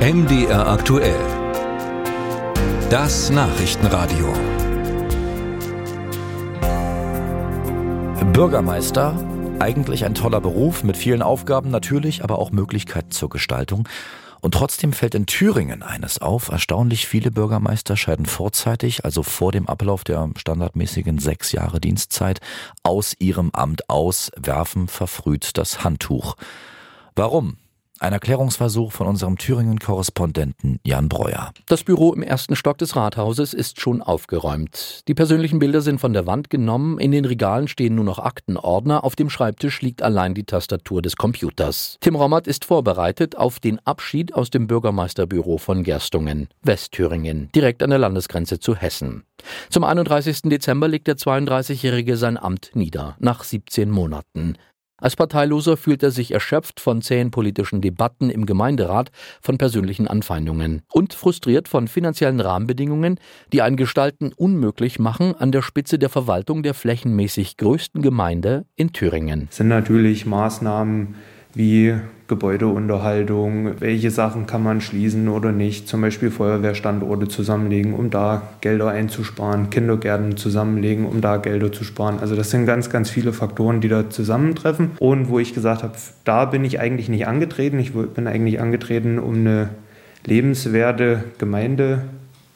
MDR aktuell. Das Nachrichtenradio. Bürgermeister, eigentlich ein toller Beruf mit vielen Aufgaben natürlich, aber auch Möglichkeiten zur Gestaltung. Und trotzdem fällt in Thüringen eines auf. Erstaunlich viele Bürgermeister scheiden vorzeitig, also vor dem Ablauf der standardmäßigen sechs Jahre Dienstzeit, aus ihrem Amt aus, werfen verfrüht das Handtuch. Warum? Ein Erklärungsversuch von unserem Thüringen-Korrespondenten Jan Breuer. Das Büro im ersten Stock des Rathauses ist schon aufgeräumt. Die persönlichen Bilder sind von der Wand genommen, in den Regalen stehen nur noch Aktenordner, auf dem Schreibtisch liegt allein die Tastatur des Computers. Tim Rommert ist vorbereitet auf den Abschied aus dem Bürgermeisterbüro von Gerstungen, Westthüringen, direkt an der Landesgrenze zu Hessen. Zum 31. Dezember legt der 32-Jährige sein Amt nieder, nach 17 Monaten. Als Parteiloser fühlt er sich erschöpft von zähen politischen Debatten im Gemeinderat, von persönlichen Anfeindungen und frustriert von finanziellen Rahmenbedingungen, die ein Gestalten unmöglich machen an der Spitze der Verwaltung der flächenmäßig größten Gemeinde in Thüringen. Das sind natürlich Maßnahmen, wie Gebäudeunterhaltung, welche Sachen kann man schließen oder nicht, zum Beispiel Feuerwehrstandorte zusammenlegen, um da Gelder einzusparen, Kindergärten zusammenlegen, um da Gelder zu sparen. Also das sind ganz, ganz viele Faktoren, die da zusammentreffen und wo ich gesagt habe, da bin ich eigentlich nicht angetreten. Ich bin eigentlich angetreten, um eine lebenswerte Gemeinde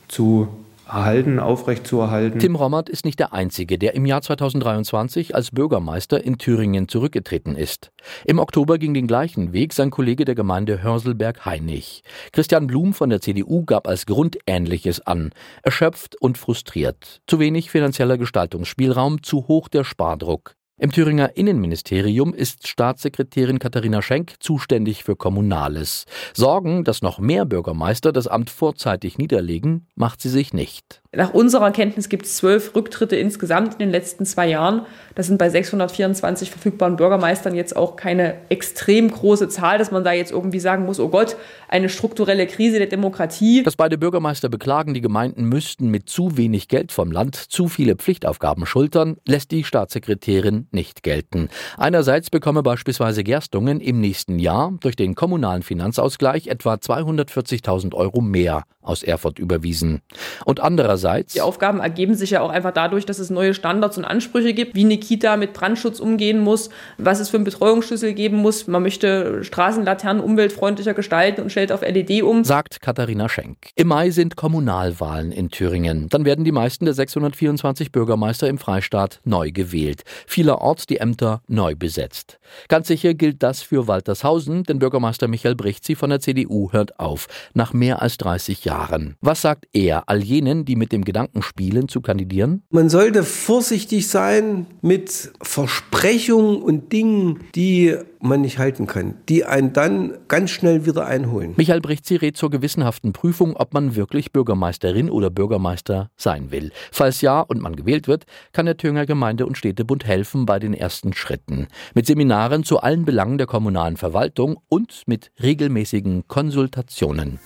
zu erhalten, aufrechtzuerhalten. Tim Rommert ist nicht der Einzige, der im Jahr 2023 als Bürgermeister in Thüringen zurückgetreten ist. Im Oktober ging den gleichen Weg sein Kollege der Gemeinde Hörselberg-Heinig. Christian Blum von der CDU gab als Grund Ähnliches an. Erschöpft und frustriert. Zu wenig finanzieller Gestaltungsspielraum, zu hoch der Spardruck. Im Thüringer Innenministerium ist Staatssekretärin Katharina Schenk zuständig für Kommunales. Sorgen, dass noch mehr Bürgermeister das Amt vorzeitig niederlegen, macht sie sich nicht. Nach unserer Kenntnis gibt es zwölf Rücktritte insgesamt in den letzten zwei Jahren. Das sind bei 624 verfügbaren Bürgermeistern jetzt auch keine extrem große Zahl, dass man da jetzt irgendwie sagen muss, oh Gott, eine strukturelle Krise der Demokratie. Dass beide Bürgermeister beklagen, die Gemeinden müssten mit zu wenig Geld vom Land zu viele Pflichtaufgaben schultern, lässt die Staatssekretärin nicht gelten. Einerseits bekomme beispielsweise Gerstungen im nächsten Jahr durch den kommunalen Finanzausgleich etwa 240.000 Euro mehr aus Erfurt überwiesen. Und andererseits. Die Aufgaben ergeben sich ja auch einfach dadurch, dass es neue Standards und Ansprüche gibt, wie eine Kita mit Brandschutz umgehen muss, was es für einen Betreuungsschlüssel geben muss. Man möchte Straßenlaternen umweltfreundlicher gestalten und stellt auf LED um. Sagt Katharina Schenk. Im Mai sind Kommunalwahlen in Thüringen. Dann werden die meisten der 624 Bürgermeister im Freistaat neu gewählt. Vielerorts die Ämter neu besetzt. Ganz sicher gilt das für Waltershausen, denn Bürgermeister Michael Brichtzi von der CDU hört auf. Nach mehr als 30 Jahren. Jahren. Was sagt er all jenen, die mit dem Gedanken spielen, zu kandidieren? Man sollte vorsichtig sein mit Versprechungen und Dingen, die man nicht halten kann, die einen dann ganz schnell wieder einholen. Michael Brichtzi rät zur gewissenhaften Prüfung, ob man wirklich Bürgermeisterin oder Bürgermeister sein will. Falls ja und man gewählt wird, kann der Thüringer Gemeinde- und Städtebund helfen bei den ersten Schritten. Mit Seminaren zu allen Belangen der kommunalen Verwaltung und mit regelmäßigen Konsultationen.